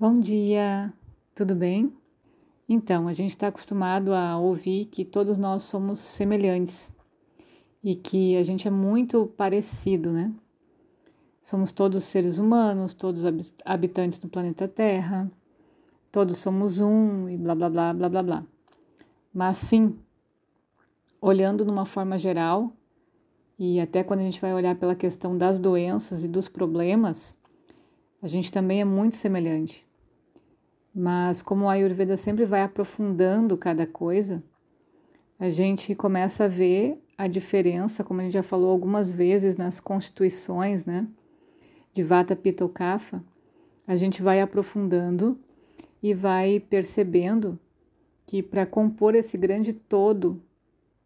Bom dia, tudo bem? Então, a gente está acostumado a ouvir que todos nós somos semelhantes e que a gente é muito parecido, né? Somos todos seres humanos, todos habitantes do planeta Terra, todos somos um e blá blá blá blá blá blá. Mas sim, olhando de uma forma geral, e até quando a gente vai olhar pela questão das doenças e dos problemas, a gente também é muito semelhante. Mas como a Ayurveda sempre vai aprofundando cada coisa, a gente começa a ver a diferença, como a gente já falou algumas vezes nas constituições, né, de Vata, Pitta ou Kapha, a gente vai aprofundando e vai percebendo que para compor esse grande todo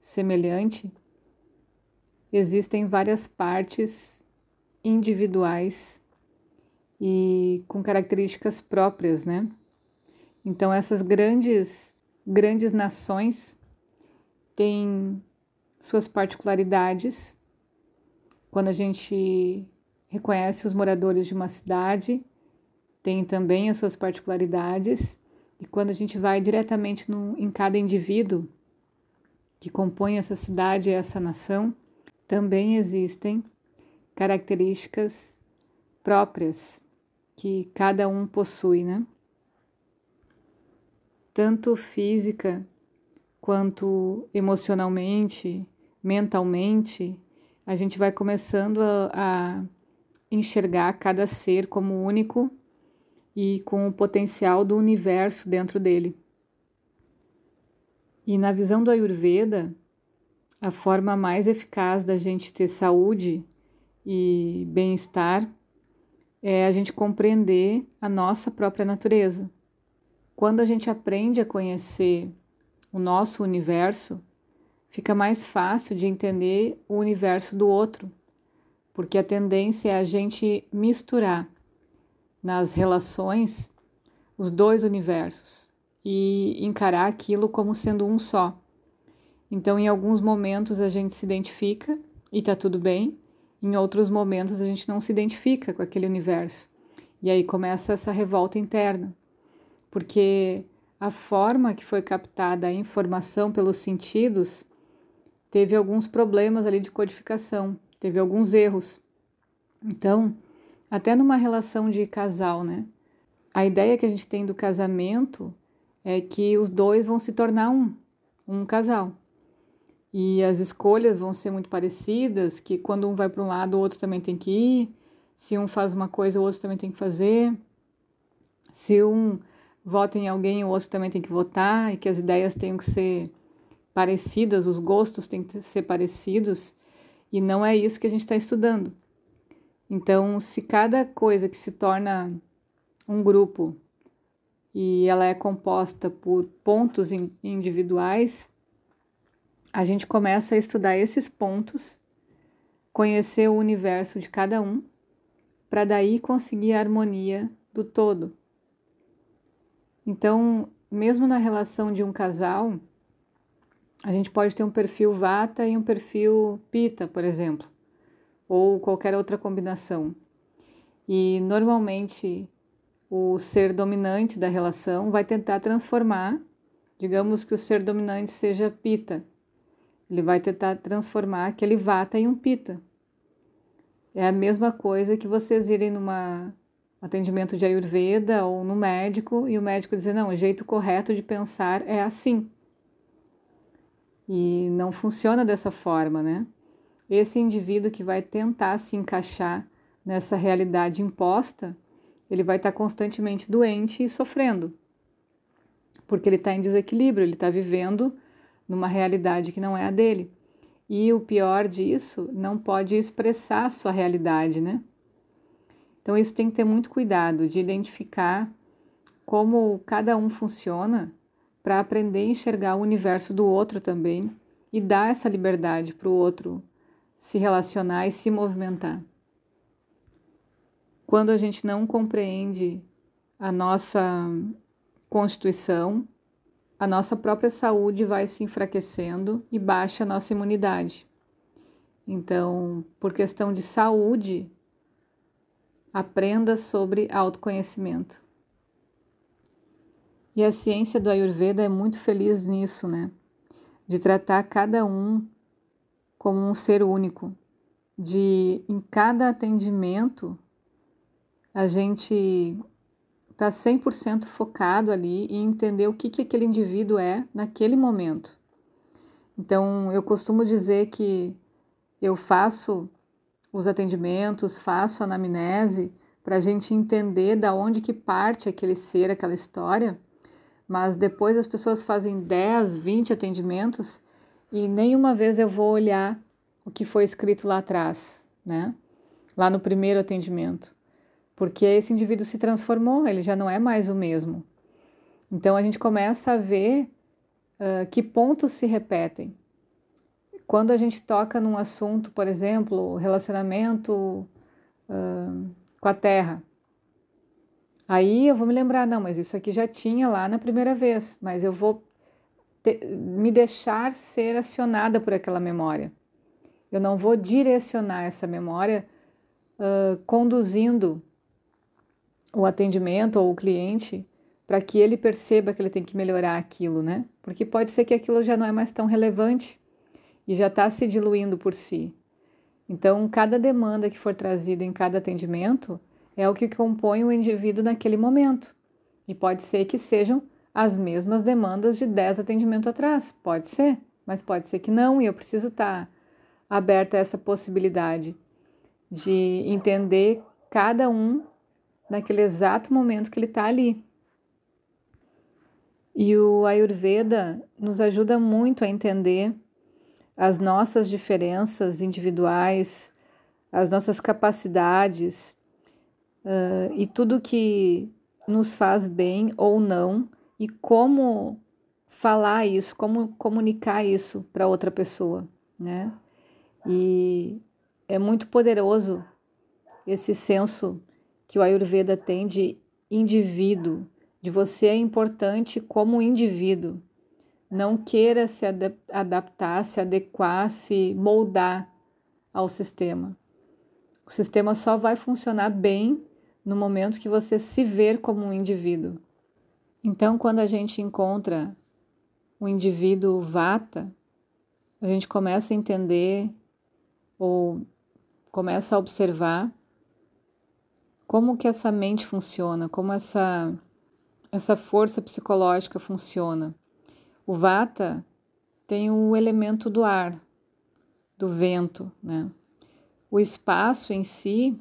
semelhante, existem várias partes individuais e com características próprias, né? Então essas grandes grandes nações têm suas particularidades. Quando a gente reconhece os moradores de uma cidade, tem também as suas particularidades. E quando a gente vai diretamente no, em cada indivíduo que compõe essa cidade e essa nação, também existem características próprias que cada um possui, né? Tanto física quanto emocionalmente, mentalmente, a gente vai começando a, a enxergar cada ser como único e com o potencial do universo dentro dele. E na visão do Ayurveda, a forma mais eficaz da gente ter saúde e bem-estar é a gente compreender a nossa própria natureza. Quando a gente aprende a conhecer o nosso universo, fica mais fácil de entender o universo do outro, porque a tendência é a gente misturar nas relações os dois universos e encarar aquilo como sendo um só. Então, em alguns momentos a gente se identifica e tá tudo bem, em outros momentos a gente não se identifica com aquele universo. E aí começa essa revolta interna porque a forma que foi captada a informação pelos sentidos teve alguns problemas ali de codificação, teve alguns erros. Então, até numa relação de casal, né? A ideia que a gente tem do casamento é que os dois vão se tornar um, um casal. E as escolhas vão ser muito parecidas, que quando um vai para um lado, o outro também tem que ir. Se um faz uma coisa, o outro também tem que fazer. Se um vota em alguém, o outro também tem que votar, e que as ideias têm que ser parecidas, os gostos têm que ser parecidos, e não é isso que a gente está estudando. Então, se cada coisa que se torna um grupo e ela é composta por pontos individuais, a gente começa a estudar esses pontos, conhecer o universo de cada um, para daí conseguir a harmonia do todo. Então, mesmo na relação de um casal, a gente pode ter um perfil vata e um perfil pita, por exemplo, ou qualquer outra combinação. E normalmente o ser dominante da relação vai tentar transformar, digamos que o ser dominante seja pita. Ele vai tentar transformar aquele vata em um pita. É a mesma coisa que vocês irem numa atendimento de Ayurveda ou no médico e o médico dizer: não, o jeito correto de pensar é assim. E não funciona dessa forma, né? Esse indivíduo que vai tentar se encaixar nessa realidade imposta, ele vai estar constantemente doente e sofrendo, porque ele está em desequilíbrio, ele está vivendo numa realidade que não é a dele. E o pior disso, não pode expressar a sua realidade, né? Então, isso tem que ter muito cuidado de identificar como cada um funciona para aprender a enxergar o universo do outro também e dar essa liberdade para o outro se relacionar e se movimentar. Quando a gente não compreende a nossa constituição, a nossa própria saúde vai se enfraquecendo e baixa a nossa imunidade. Então, por questão de saúde, Aprenda sobre autoconhecimento. E a ciência do Ayurveda é muito feliz nisso, né? De tratar cada um como um ser único, de em cada atendimento a gente tá 100% focado ali e entender o que, que aquele indivíduo é naquele momento. Então, eu costumo dizer que eu faço os atendimentos, faço anamnese para a gente entender da onde que parte aquele ser, aquela história, mas depois as pessoas fazem 10, 20 atendimentos e nenhuma vez eu vou olhar o que foi escrito lá atrás, né? Lá no primeiro atendimento. Porque esse indivíduo se transformou, ele já não é mais o mesmo. Então a gente começa a ver uh, que pontos se repetem. Quando a gente toca num assunto, por exemplo, relacionamento uh, com a terra, aí eu vou me lembrar, não, mas isso aqui já tinha lá na primeira vez, mas eu vou te, me deixar ser acionada por aquela memória. Eu não vou direcionar essa memória uh, conduzindo o atendimento ou o cliente para que ele perceba que ele tem que melhorar aquilo, né? Porque pode ser que aquilo já não é mais tão relevante e já está se diluindo por si. Então, cada demanda que for trazida em cada atendimento é o que compõe o indivíduo naquele momento. E pode ser que sejam as mesmas demandas de 10 atendimentos atrás. Pode ser, mas pode ser que não, e eu preciso estar tá aberta a essa possibilidade de entender cada um naquele exato momento que ele está ali. E o Ayurveda nos ajuda muito a entender as nossas diferenças individuais, as nossas capacidades uh, e tudo que nos faz bem ou não e como falar isso, como comunicar isso para outra pessoa, né? E é muito poderoso esse senso que o Ayurveda tem de indivíduo, de você é importante como indivíduo. Não queira se adaptar, se adequar, se moldar ao sistema. O sistema só vai funcionar bem no momento que você se ver como um indivíduo. Então, quando a gente encontra o indivíduo vata, a gente começa a entender ou começa a observar como que essa mente funciona, como essa essa força psicológica funciona. O vata tem o elemento do ar, do vento, né? O espaço em si,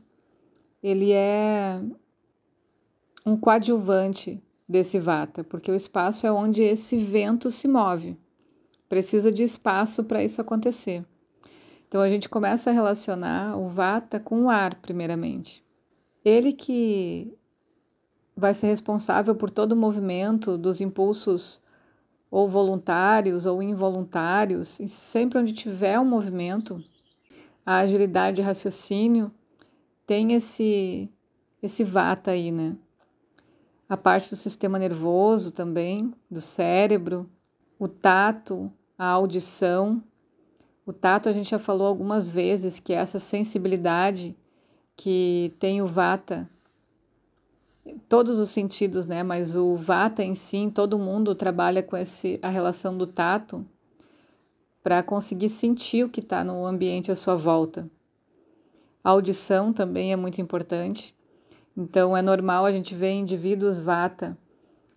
ele é um coadjuvante desse vata, porque o espaço é onde esse vento se move. Precisa de espaço para isso acontecer. Então a gente começa a relacionar o vata com o ar, primeiramente. Ele que vai ser responsável por todo o movimento dos impulsos ou voluntários ou involuntários, e sempre onde tiver um movimento, a agilidade de raciocínio tem esse esse vata aí, né? A parte do sistema nervoso também, do cérebro, o tato, a audição. O tato a gente já falou algumas vezes que é essa sensibilidade que tem o vata todos os sentidos, né? Mas o vata em si, todo mundo trabalha com esse, a relação do tato para conseguir sentir o que está no ambiente à sua volta. A audição também é muito importante. Então é normal a gente ver indivíduos vata,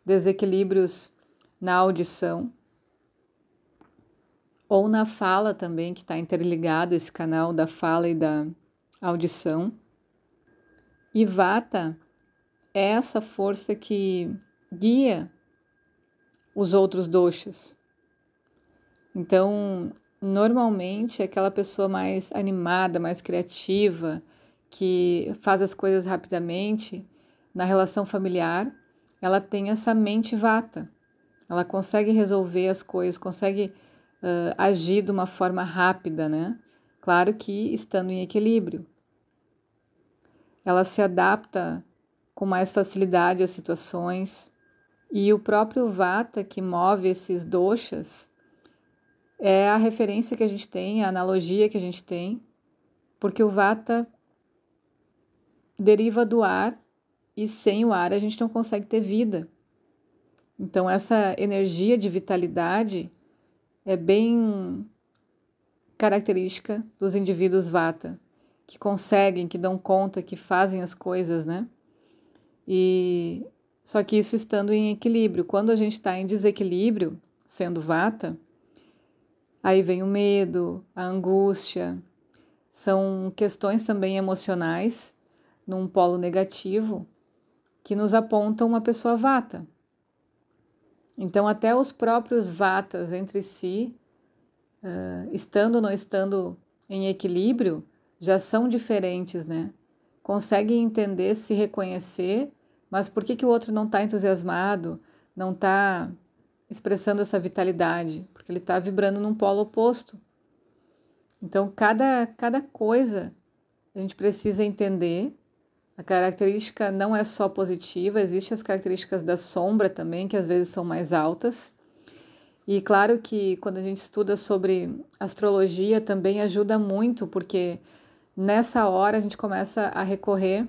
desequilíbrios na audição ou na fala também, que está interligado esse canal da fala e da audição. E vata é essa força que guia os outros doshas. Então, normalmente, aquela pessoa mais animada, mais criativa, que faz as coisas rapidamente, na relação familiar, ela tem essa mente vata. Ela consegue resolver as coisas, consegue uh, agir de uma forma rápida, né? Claro que estando em equilíbrio. Ela se adapta com mais facilidade às situações. E o próprio Vata que move esses doshas é a referência que a gente tem, a analogia que a gente tem, porque o Vata deriva do ar e sem o ar a gente não consegue ter vida. Então, essa energia de vitalidade é bem característica dos indivíduos vata, que conseguem, que dão conta, que fazem as coisas, né? E só que isso estando em equilíbrio. Quando a gente está em desequilíbrio, sendo vata, aí vem o medo, a angústia, são questões também emocionais num polo negativo que nos apontam uma pessoa vata. Então, até os próprios vatas entre si, uh, estando ou não estando em equilíbrio, já são diferentes, né? Conseguem entender, se reconhecer, mas por que, que o outro não está entusiasmado, não está expressando essa vitalidade? Porque ele está vibrando num polo oposto. Então, cada, cada coisa a gente precisa entender a característica não é só positiva, existem as características da sombra também, que às vezes são mais altas. E claro que quando a gente estuda sobre astrologia também ajuda muito, porque nessa hora a gente começa a recorrer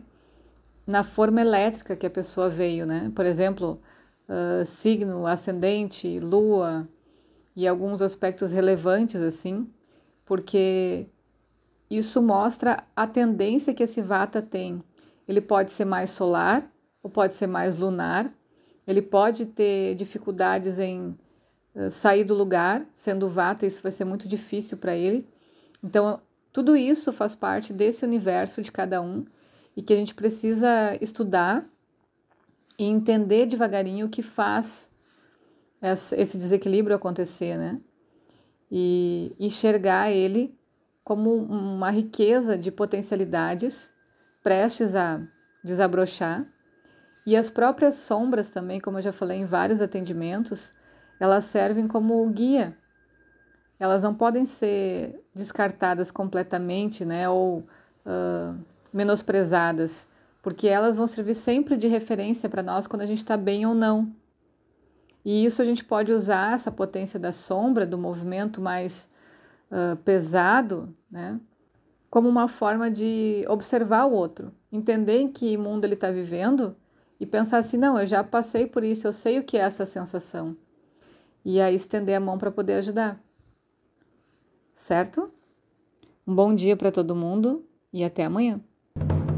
na forma elétrica que a pessoa veio, né? Por exemplo, uh, signo, ascendente, lua e alguns aspectos relevantes assim, porque isso mostra a tendência que esse vata tem ele pode ser mais solar ou pode ser mais lunar. Ele pode ter dificuldades em uh, sair do lugar, sendo vata, isso vai ser muito difícil para ele. Então, tudo isso faz parte desse universo de cada um e que a gente precisa estudar e entender devagarinho o que faz esse desequilíbrio acontecer, né? E enxergar ele como uma riqueza de potencialidades prestes a desabrochar. E as próprias sombras também, como eu já falei em vários atendimentos, elas servem como guia. Elas não podem ser descartadas completamente, né, ou uh, menosprezadas, porque elas vão servir sempre de referência para nós quando a gente está bem ou não. E isso a gente pode usar essa potência da sombra, do movimento mais uh, pesado, né, como uma forma de observar o outro, entender em que mundo ele está vivendo e pensar assim: não, eu já passei por isso, eu sei o que é essa sensação. E aí estender a mão para poder ajudar. Certo? Um bom dia para todo mundo e até amanhã. you